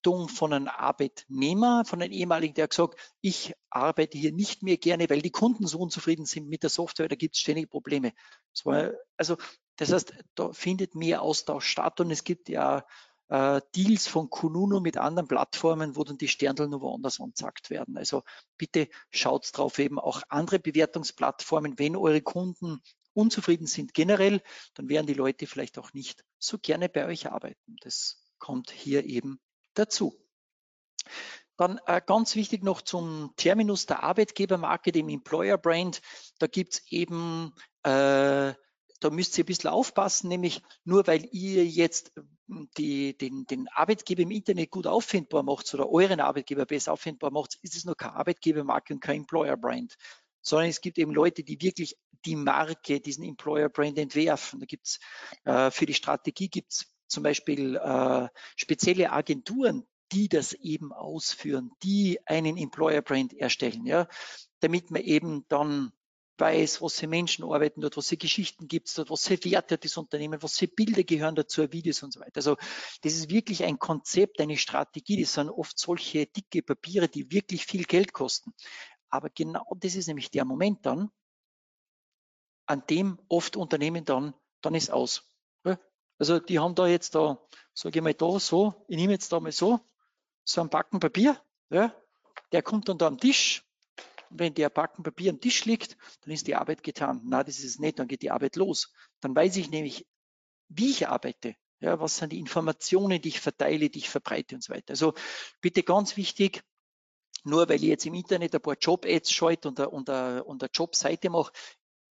S2: Bewerbung von einem Arbeitnehmer, von einem ehemaligen, der gesagt, ich arbeite hier nicht mehr gerne, weil die Kunden so unzufrieden sind mit der Software, da gibt es ständig Probleme. War, also das heißt, da findet mehr Austausch statt und es gibt ja äh, Deals von Kununu mit anderen Plattformen, wo dann die Sterndl nur woanders anzackt werden. Also bitte schaut drauf eben auch andere Bewertungsplattformen, wenn eure Kunden unzufrieden sind generell, dann werden die Leute vielleicht auch nicht so gerne bei euch arbeiten. Das kommt hier eben dazu. Dann äh, ganz wichtig noch zum Terminus der Arbeitgebermarke, dem Employer Brand. Da gibt es eben äh, da müsst ihr ein bisschen aufpassen, nämlich nur weil ihr jetzt hm, die, den, den Arbeitgeber im Internet gut auffindbar macht oder euren Arbeitgeber besser auffindbar macht, ist es noch keine Arbeitgebermarke und kein Employer Brand, sondern es gibt eben Leute, die wirklich die Marke, diesen Employer Brand entwerfen. Da gibt's äh, für die Strategie gibt's zum Beispiel äh, spezielle Agenturen, die das eben ausführen, die einen Employer Brand erstellen, ja, damit man eben dann weiß, was für Menschen arbeiten dort, was für Geschichten gibt es dort, was für Werte hat das Unternehmen, was für Bilder gehören dazu, Videos und so weiter. Also das ist wirklich ein Konzept, eine Strategie. Das sind oft solche dicke Papiere, die wirklich viel Geld kosten. Aber genau das ist nämlich der Moment dann, an dem oft Unternehmen dann, dann ist aus. Also die haben da jetzt da, sage ich mal da so, ich nehme jetzt da mal so, so ein Backen Papier, ja, der kommt dann da am Tisch, und wenn der Backen Papier am Tisch liegt, dann ist die Arbeit getan. Na, das ist es nicht, dann geht die Arbeit los. Dann weiß ich nämlich, wie ich arbeite. Ja, was sind die Informationen, die ich verteile, die ich verbreite und so weiter. Also bitte ganz wichtig, nur weil ich jetzt im Internet ein paar Job-Ads schalte und eine, und eine, und eine Jobseite mache,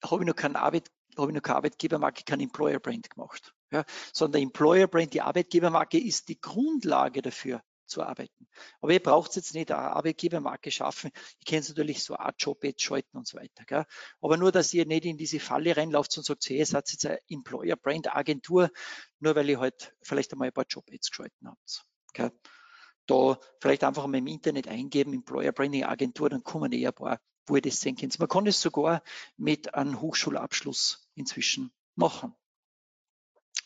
S2: habe ich noch keine Arbeit, habe ich noch keine Arbeitgebermarke, kein Employer Brand gemacht. Ja, sondern Employer Brand, die Arbeitgebermarke ist die Grundlage dafür, zu arbeiten. Aber ihr braucht jetzt nicht eine Arbeitgebermarke schaffen. Ihr könnt natürlich so eine Job-Ads schalten und so weiter. Gell? Aber nur, dass ihr nicht in diese Falle reinlauft und sagt, hey, ihr seid jetzt eine Employer-Brand-Agentur, nur weil ihr halt vielleicht einmal ein paar Job-Ads geschalten habt. Gell? Da vielleicht einfach mal im Internet eingeben, Employer Branding Agentur, dann kommen eh ein paar, wo ihr das sehen könnt. Man kann es sogar mit einem Hochschulabschluss inzwischen machen.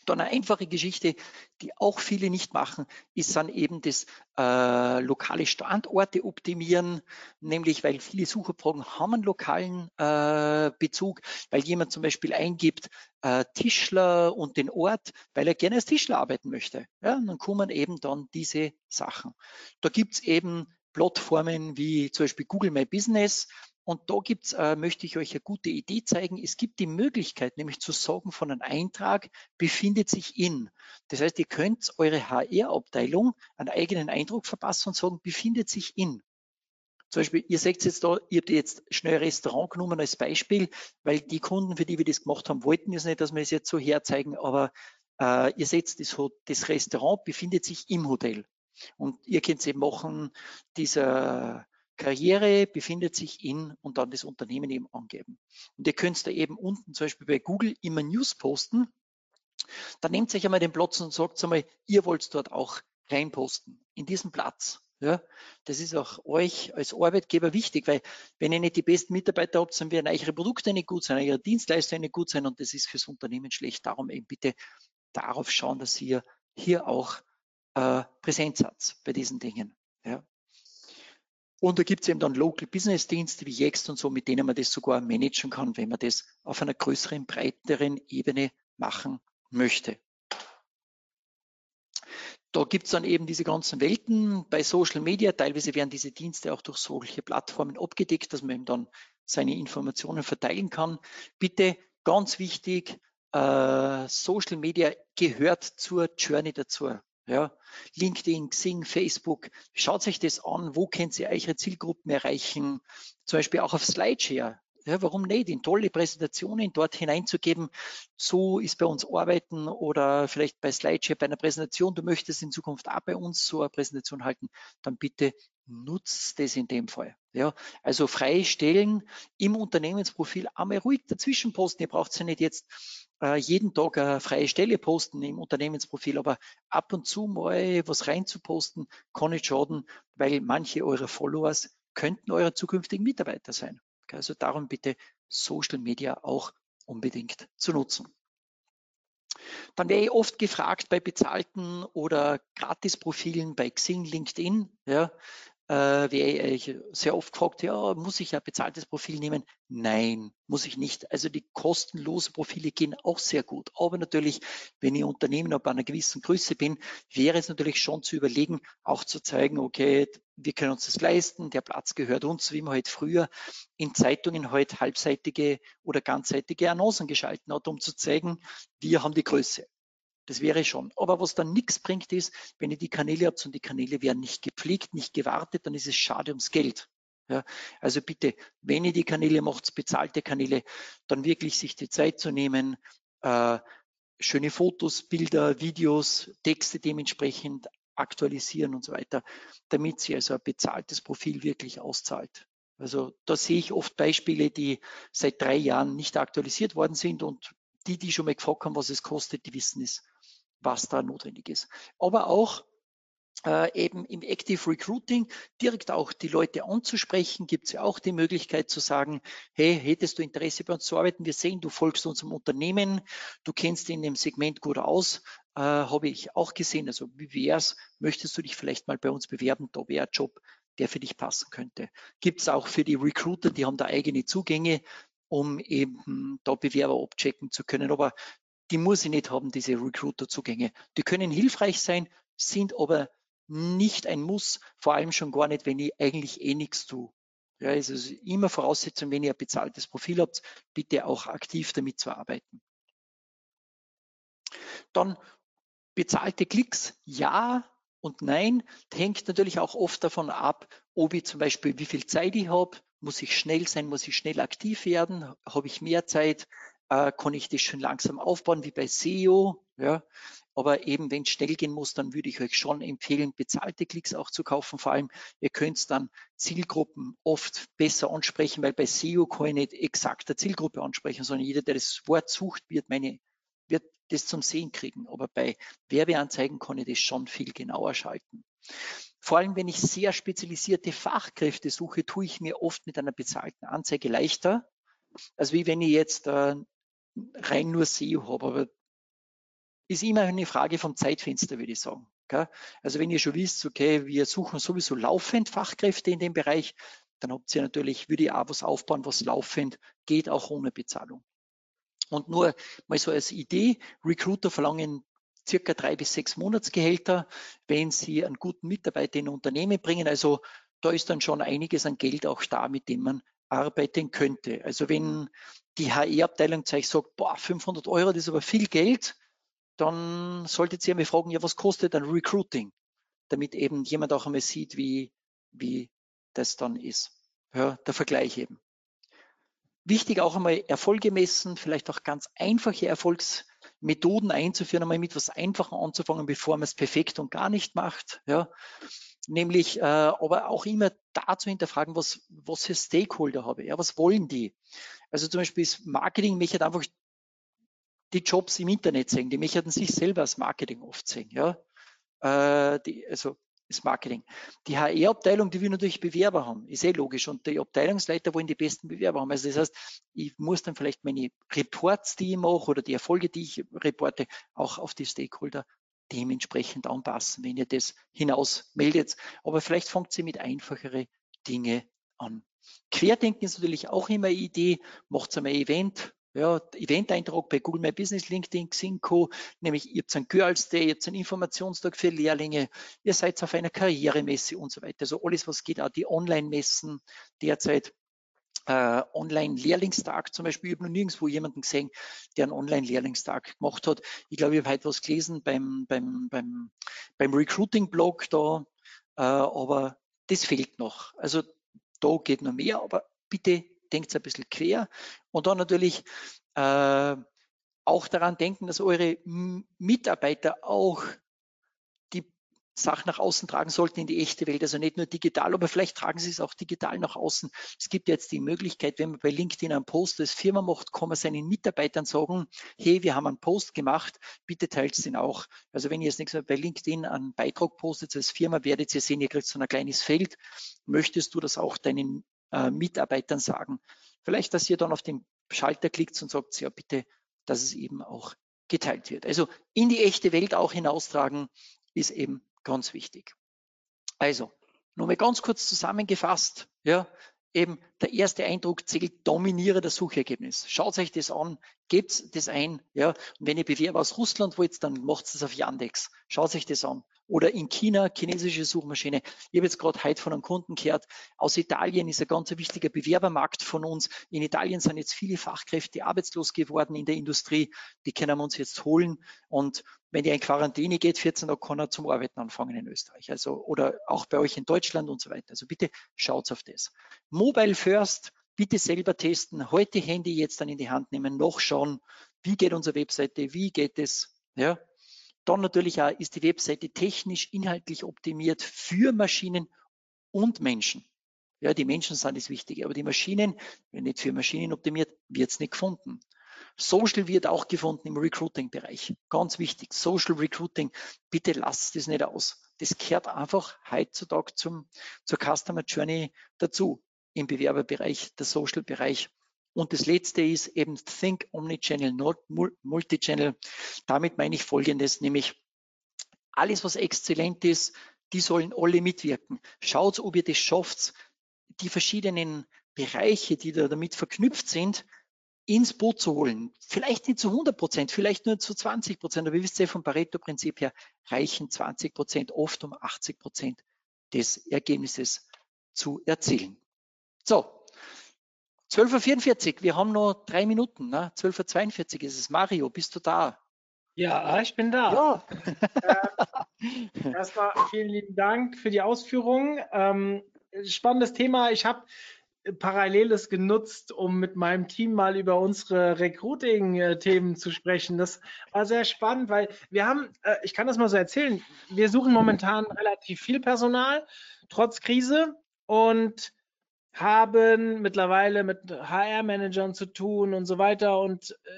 S2: Dann eine einfache Geschichte, die auch viele nicht machen, ist dann eben das äh, lokale Standorte optimieren, nämlich weil viele Suchabfragen haben einen lokalen äh, Bezug, weil jemand zum Beispiel eingibt äh, Tischler und den Ort, weil er gerne als Tischler arbeiten möchte. Ja, dann kommen eben dann diese Sachen. Da gibt's eben Plattformen wie zum Beispiel Google My Business, und da gibt's, äh, möchte ich euch eine gute Idee zeigen. Es gibt die Möglichkeit, nämlich zu sagen, von einem Eintrag befindet sich in. Das heißt, ihr könnt eure HR-Abteilung einen eigenen Eindruck verpassen und sagen, befindet sich in. Zum Beispiel, ihr seht jetzt da, ihr habt jetzt schnell Restaurant genommen als Beispiel, weil die Kunden, für die wir das gemacht haben, wollten es nicht, dass wir es jetzt so herzeigen, aber äh, ihr seht, das, das Restaurant befindet sich im Hotel. Und ihr könnt es eben machen, dieser Karriere befindet sich in und dann das Unternehmen eben angeben. Und ihr könnt da eben unten zum Beispiel bei Google immer News posten. Dann nehmt euch einmal den Platz und sagt einmal, ihr wollt dort auch reinposten, in diesem Platz. Ja, das ist auch euch als Arbeitgeber wichtig, weil wenn ihr nicht die besten Mitarbeiter habt, dann werden eure Produkte nicht gut sein, eure Dienstleistungen nicht gut sein und das ist fürs Unternehmen schlecht. Darum eben bitte darauf schauen, dass ihr hier auch äh, Präsenz habt bei diesen Dingen. Und da gibt es eben dann Local Business Dienste wie Yext und so, mit denen man das sogar managen kann, wenn man das auf einer größeren, breiteren Ebene machen möchte. Da gibt es dann eben diese ganzen Welten bei Social Media. Teilweise werden diese Dienste auch durch solche Plattformen abgedeckt, dass man eben dann seine Informationen verteilen kann. Bitte ganz wichtig, äh, Social Media gehört zur Journey dazu. Ja, LinkedIn, Xing, Facebook, schaut euch das an, wo könnt ihr eure Zielgruppen erreichen, zum Beispiel auch auf Slideshare. Ja, warum nicht? In tolle Präsentationen dort hineinzugeben. So ist bei uns Arbeiten oder vielleicht bei Slideshare bei einer Präsentation. Du möchtest in Zukunft auch bei uns so eine Präsentation halten. Dann bitte nutzt das in dem Fall. Ja, also freie Stellen im Unternehmensprofil einmal ruhig dazwischen posten. Ihr braucht ja nicht jetzt jeden Tag eine freie Stelle posten im Unternehmensprofil, aber ab und zu mal was reinzuposten, kann nicht schaden, weil manche eurer Followers könnten eure zukünftigen Mitarbeiter sein. Also darum bitte Social Media auch unbedingt zu nutzen. Dann wäre ich oft gefragt bei bezahlten oder Gratisprofilen bei Xing, LinkedIn, ja, äh, wäre ich sehr oft gefragt, ja, muss ich ein bezahltes Profil nehmen? Nein, muss ich nicht. Also die kostenlosen Profile gehen auch sehr gut. Aber natürlich, wenn ich Unternehmen ab einer gewissen Größe bin, wäre es natürlich schon zu überlegen, auch zu zeigen, okay, wir können uns das leisten, der Platz gehört uns, wie man halt früher in Zeitungen halt halbseitige oder ganzseitige Annoncen geschalten hat, um zu zeigen, wir haben die Größe. Das wäre schon. Aber was dann nichts bringt, ist, wenn ihr die Kanäle habt und die Kanäle werden nicht gepflegt, nicht gewartet, dann ist es schade ums Geld. Ja, also bitte, wenn ihr die Kanäle macht, bezahlte Kanäle, dann wirklich sich die Zeit zu nehmen, äh, schöne Fotos, Bilder, Videos, Texte dementsprechend aktualisieren und so weiter, damit sie also ein bezahltes Profil wirklich auszahlt. Also da sehe ich oft Beispiele, die seit drei Jahren nicht aktualisiert worden sind und die, die schon mal gefragt haben, was es kostet, die wissen es was da notwendig ist. Aber auch äh, eben im Active Recruiting direkt auch die Leute anzusprechen, gibt es ja auch die Möglichkeit zu sagen, hey, hättest du Interesse bei uns zu arbeiten? Wir sehen, du folgst unserem Unternehmen, du kennst in dem Segment gut aus, äh, habe ich auch gesehen. Also wie wär's? Möchtest du dich vielleicht mal bei uns bewerben? Da wäre ein Job, der für dich passen könnte. Gibt es auch für die Recruiter, die haben da eigene Zugänge, um eben da Bewerber abchecken zu können. Aber die muss ich nicht haben, diese Recruiter-Zugänge. Die können hilfreich sein, sind aber nicht ein Muss, vor allem schon gar nicht, wenn ich eigentlich eh nichts tue. Ja, es ist immer Voraussetzung, wenn ihr ein bezahltes Profil habt, bitte auch aktiv damit zu arbeiten. Dann bezahlte Klicks, ja und nein, hängt natürlich auch oft davon ab, ob ich zum Beispiel, wie viel Zeit ich habe, muss ich schnell sein, muss ich schnell aktiv werden, habe ich mehr Zeit, äh, kann ich das schon langsam aufbauen wie bei SEO. Ja. Aber eben, wenn es schnell gehen muss, dann würde ich euch schon empfehlen, bezahlte Klicks auch zu kaufen. Vor allem, ihr könnt dann Zielgruppen oft besser ansprechen, weil bei SEO kann ich nicht exakt der Zielgruppe ansprechen, sondern jeder, der das Wort sucht, wird meine wird das zum Sehen kriegen. Aber bei Werbeanzeigen kann ich das schon viel genauer schalten. Vor allem, wenn ich sehr spezialisierte Fachkräfte suche, tue ich mir oft mit einer bezahlten Anzeige leichter, als wie wenn ich jetzt äh, rein nur SEO habe. Aber ist immer eine Frage vom Zeitfenster, würde ich sagen. Also wenn ihr schon wisst, okay, wir suchen sowieso laufend Fachkräfte in dem Bereich, dann habt ihr natürlich, würde ich auch was aufbauen, was laufend geht, auch ohne Bezahlung. Und nur mal so als Idee, Recruiter verlangen circa drei bis sechs Monatsgehälter, wenn sie einen guten Mitarbeiter in ein Unternehmen bringen. Also da ist dann schon einiges an Geld auch da, mit dem man arbeiten könnte. Also wenn die HR-Abteilung zu euch sagt, boah, 500 Euro, das ist aber viel Geld, dann solltet ihr einmal fragen, ja, was kostet ein Recruiting? Damit eben jemand auch einmal sieht, wie, wie das dann ist. Ja, der Vergleich eben. Wichtig auch einmal Erfolge messen, vielleicht auch ganz einfache Erfolgsmethoden einzuführen, einmal mit was Einfachem anzufangen, bevor man es perfekt und gar nicht macht. Ja nämlich äh, aber auch immer dazu hinterfragen, was, was für Stakeholder habe ich, ja, was wollen die? Also zum Beispiel das Marketing möchte einfach die Jobs im Internet sehen, die möchten sich selber als Marketing oft sehen, ja. Äh, die, also das Marketing. Die HR-Abteilung, die will natürlich Bewerber haben, ist eh logisch. Und die Abteilungsleiter wollen die besten Bewerber haben. Also das heißt, ich muss dann vielleicht meine Reports, die ich mache oder die Erfolge, die ich reporte, auch auf die Stakeholder dementsprechend anpassen, wenn ihr das hinaus meldet. Aber vielleicht fangt ihr mit einfachere Dinge an. Querdenken ist natürlich auch immer eine Idee. Macht einmal ein Event, ja, Event-Eintrag bei Google My Business, LinkedIn, Xinco, nämlich ihr habt einen Girls Day, ihr habt einen Informationstag für Lehrlinge, ihr seid auf einer Karrieremesse und so weiter. Also alles, was geht, auch die Online-Messen derzeit äh, Online-Lehrlingstag zum Beispiel. Ich habe noch nirgendwo jemanden gesehen, der einen Online-Lehrlingstag gemacht hat. Ich glaube, ich habe heute was gelesen beim, beim, beim, beim Recruiting-Blog da, äh, aber das fehlt noch. Also da geht noch mehr, aber bitte denkt ein bisschen quer. Und dann natürlich äh, auch daran denken, dass eure Mitarbeiter auch Sachen nach außen tragen sollten in die echte Welt. Also nicht nur digital, aber vielleicht tragen sie es auch digital nach außen. Es gibt jetzt die Möglichkeit, wenn man bei LinkedIn einen Post als Firma macht, kann man seinen Mitarbeitern sagen, hey, wir haben einen Post gemacht, bitte teilt den auch. Also wenn ihr jetzt nichts mehr bei LinkedIn einen Beitrag postet als Firma, werdet ihr sehen, ihr kriegt so ein kleines Feld. Möchtest du das auch deinen äh, Mitarbeitern sagen? Vielleicht, dass ihr dann auf den Schalter klickt und sagt, ja bitte, dass es eben auch geteilt wird. Also in die echte Welt auch hinaustragen ist eben Ganz wichtig. Also, nur mal ganz kurz zusammengefasst, ja, eben der erste Eindruck zählt, dominiere das Suchergebnis. Schaut euch das an, gebt das ein, ja, und wenn ihr Bewerber aus Russland wollt, dann macht es auf Yandex. Schaut euch das an. Oder in China, chinesische Suchmaschine. Ich habe jetzt gerade heute von einem Kunden gehört, aus Italien ist ein ganz wichtiger Bewerbermarkt von uns. In Italien sind jetzt viele Fachkräfte arbeitslos geworden in der Industrie. Die können wir uns jetzt holen. Und wenn der in Quarantäne geht, 14 Tage kann er zum Arbeiten anfangen in Österreich. Also, oder auch bei euch in Deutschland und so weiter. Also bitte schaut auf das. Mobile First, bitte selber testen. Heute Handy jetzt dann in die Hand nehmen, noch schauen, wie geht unsere Webseite, wie geht es, ja, dann natürlich auch ist die Webseite technisch, inhaltlich optimiert für Maschinen und Menschen. Ja, die Menschen sind das Wichtige, aber die Maschinen, wenn nicht für Maschinen optimiert, wird es nicht gefunden. Social wird auch gefunden im Recruiting-Bereich. Ganz wichtig. Social Recruiting. Bitte lasst das nicht aus. Das gehört einfach heutzutage zum, zur Customer Journey dazu im Bewerberbereich, der Social-Bereich. Und das letzte ist eben Think Omnichannel, not Multichannel. Damit meine ich Folgendes, nämlich alles, was exzellent ist, die sollen alle mitwirken. Schaut, ob ihr das schafft, die verschiedenen Bereiche, die da damit verknüpft sind, ins Boot zu holen. Vielleicht nicht zu 100 Prozent, vielleicht nur zu 20 Prozent, aber ihr wisst ja vom Pareto-Prinzip her, reichen 20 Prozent oft um 80 Prozent des Ergebnisses zu erzielen. So, 12.44 Uhr, wir haben noch drei Minuten. Ne? 12.42 Uhr ist es. Mario, bist du da?
S1: Ja, ich bin da. Ja. äh, erstmal vielen lieben Dank für die Ausführungen. Ähm, spannendes Thema. Ich habe Paralleles genutzt, um mit meinem Team mal über unsere Recruiting-Themen zu sprechen. Das war sehr spannend, weil wir haben, äh, ich kann das mal so erzählen, wir suchen momentan relativ viel Personal, trotz Krise. Und haben mittlerweile mit HR-Managern zu tun und so weiter. Und äh,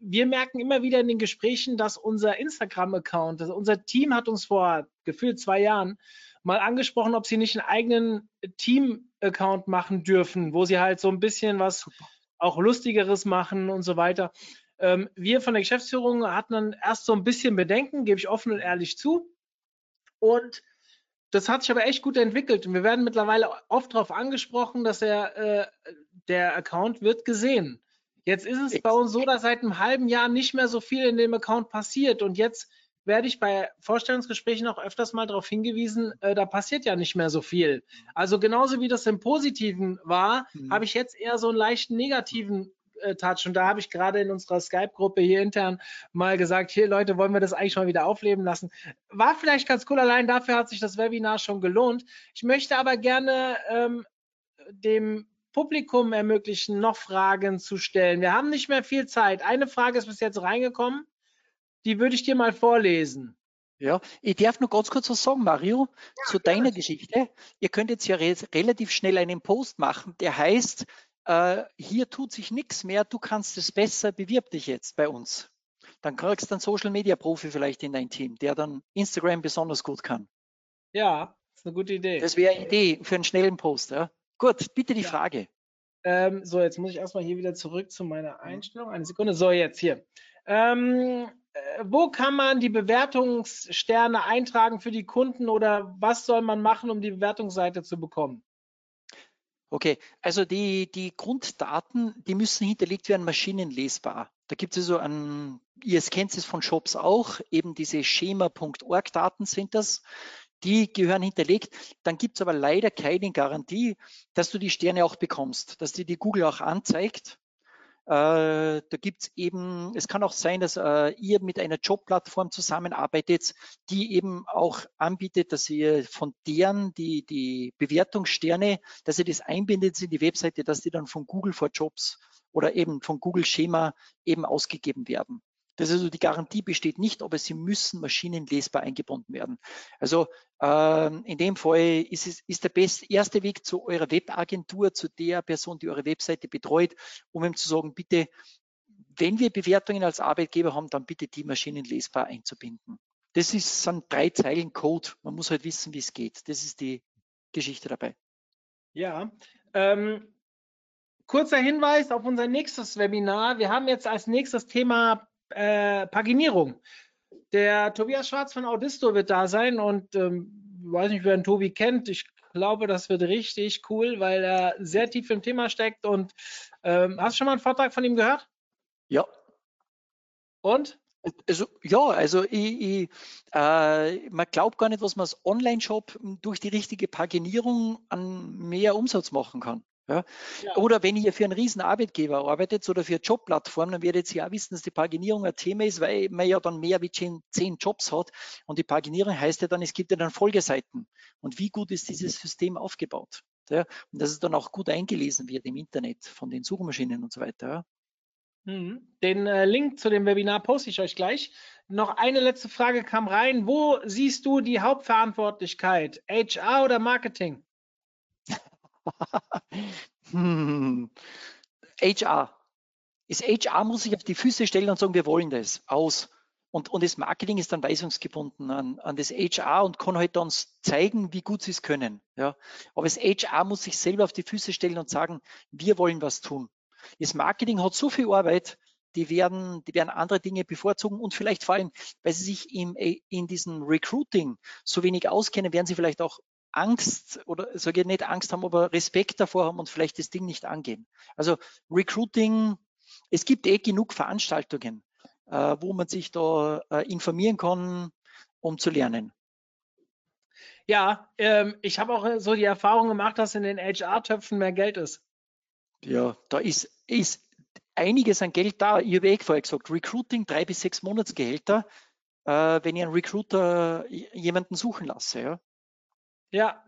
S1: wir merken immer wieder in den Gesprächen, dass unser Instagram-Account, also unser Team hat uns vor gefühlt zwei Jahren mal angesprochen, ob sie nicht einen eigenen Team-Account machen dürfen, wo sie halt so ein bisschen was auch Lustigeres machen und so weiter. Ähm, wir von der Geschäftsführung hatten dann erst so ein bisschen Bedenken, gebe ich offen und ehrlich zu. Und das hat sich aber echt gut entwickelt und wir werden mittlerweile oft darauf angesprochen, dass er, äh, der Account wird gesehen. Jetzt ist es bei uns so, dass seit einem halben Jahr nicht mehr so viel in dem Account passiert und jetzt werde ich bei Vorstellungsgesprächen auch öfters mal darauf hingewiesen, äh, da passiert ja nicht mehr so viel. Also genauso wie das im Positiven war, mhm. habe ich jetzt eher so einen leichten negativen Touch. Und da habe ich gerade in unserer Skype-Gruppe hier intern mal gesagt, hier Leute, wollen wir das eigentlich mal wieder aufleben lassen. War vielleicht ganz cool, allein dafür hat sich das Webinar schon gelohnt. Ich möchte aber gerne ähm, dem Publikum ermöglichen, noch Fragen zu stellen. Wir haben nicht mehr viel Zeit. Eine Frage ist bis jetzt reingekommen. Die würde ich dir mal vorlesen.
S2: Ja, ich darf nur ganz kurz was sagen, Mario, ja, zu deiner ja. Geschichte. Ihr könnt jetzt ja re relativ schnell einen Post machen, der heißt, äh, hier tut sich nichts mehr, du kannst es besser, bewirb dich jetzt bei uns. Dann kriegst du einen Social Media Profi vielleicht in dein Team, der dann Instagram besonders gut kann.
S1: Ja, das ist eine gute Idee.
S2: Das wäre eine Idee für einen schnellen Post. Ja? Gut, bitte die ja. Frage.
S1: Ähm, so, jetzt muss ich erstmal hier wieder zurück zu meiner Einstellung. Eine Sekunde. So, jetzt hier. Ähm, äh, wo kann man die Bewertungssterne eintragen für die Kunden oder was soll man machen, um die Bewertungsseite zu bekommen?
S2: Okay, also die, die Grunddaten, die müssen hinterlegt werden, maschinenlesbar. Da gibt es also ein, ihr kennt es von Shops auch, eben diese schema.org-Daten sind das. die gehören hinterlegt. Dann gibt es aber leider keine Garantie, dass du die Sterne auch bekommst, dass dir die Google auch anzeigt. Äh, da gibt es eben, es kann auch sein, dass äh, ihr mit einer Jobplattform zusammenarbeitet, die eben auch anbietet, dass ihr von deren die, die Bewertungssterne, dass ihr das einbindet in die Webseite, dass die dann von Google for Jobs oder eben von Google Schema eben ausgegeben werden. Das ist also die Garantie besteht nicht, aber sie müssen maschinenlesbar eingebunden werden. Also ähm, in dem Fall ist, es, ist der beste erste Weg zu eurer Webagentur, zu der Person, die eure Webseite betreut, um ihm zu sagen, bitte, wenn wir Bewertungen als Arbeitgeber haben, dann bitte die maschinenlesbar einzubinden. Das ist sind drei Zeilen Code. Man muss halt wissen, wie es geht. Das ist die Geschichte dabei.
S1: Ja, ähm, kurzer Hinweis auf unser nächstes Webinar. Wir haben jetzt als nächstes Thema äh, Paginierung. Der Tobias Schwarz von Audisto wird da sein und ähm, weiß nicht, wer den Tobi kennt. Ich glaube, das wird richtig cool, weil er sehr tief im Thema steckt. Und ähm, hast du schon mal einen Vortrag von ihm gehört?
S2: Ja.
S1: Und?
S2: Also, ja, also ich, ich, äh, man glaubt gar nicht, was man als Online-Shop durch die richtige Paginierung an mehr Umsatz machen kann. Ja? ja? Oder wenn ihr für einen riesen Arbeitgeber arbeitet oder für eine Jobplattform, dann werdet ihr ja wissen, dass die Paginierung ein Thema ist, weil man ja dann mehr wie zehn Jobs hat. Und die Paginierung heißt ja dann, es gibt ja dann Folgeseiten. Und wie gut ist dieses System aufgebaut? Ja? Und dass es dann auch gut eingelesen wird im Internet von den Suchmaschinen und so weiter.
S1: Mhm. Den äh, Link zu dem Webinar poste ich euch gleich. Noch eine letzte Frage kam rein. Wo siehst du die Hauptverantwortlichkeit? HR oder Marketing?
S2: Hm. HR. Das HR muss sich auf die Füße stellen und sagen, wir wollen das aus. Und, und das Marketing ist dann weisungsgebunden an, an das HR und kann halt dann zeigen, wie gut sie es können. Ja. Aber das HR muss sich selber auf die Füße stellen und sagen, wir wollen was tun. Das Marketing hat so viel Arbeit, die werden, die werden andere Dinge bevorzugen und vielleicht vor allem, weil sie sich im, in diesem Recruiting so wenig auskennen, werden sie vielleicht auch Angst oder sage ich nicht Angst haben, aber Respekt davor haben und vielleicht das Ding nicht angehen. Also Recruiting, es gibt eh genug Veranstaltungen, äh, wo man sich da äh, informieren kann, um zu lernen.
S1: Ja, ähm, ich habe auch so die Erfahrung gemacht, dass in den HR-Töpfen mehr Geld ist.
S2: Ja, da ist, ist einiges an Geld da. Ich habe eh vorher gesagt, Recruiting, drei bis sechs Monatsgehälter, äh, wenn ich einen Recruiter jemanden suchen lasse. Ja.
S1: Ja.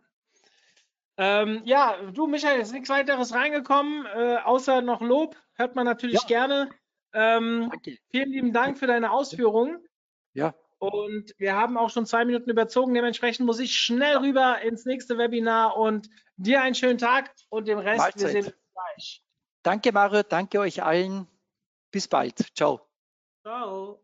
S1: Ähm, ja, du Michael, ist nichts weiteres reingekommen, äh, außer noch Lob. Hört man natürlich ja. gerne. Ähm, vielen lieben Dank für deine Ausführungen.
S2: Ja.
S1: Und wir haben auch schon zwei Minuten überzogen. Dementsprechend muss ich schnell rüber ins nächste Webinar und dir einen schönen Tag und dem Rest,
S2: Mahlzeit. wir sehen uns gleich. Danke, Mario. Danke euch allen. Bis bald. Ciao. Ciao.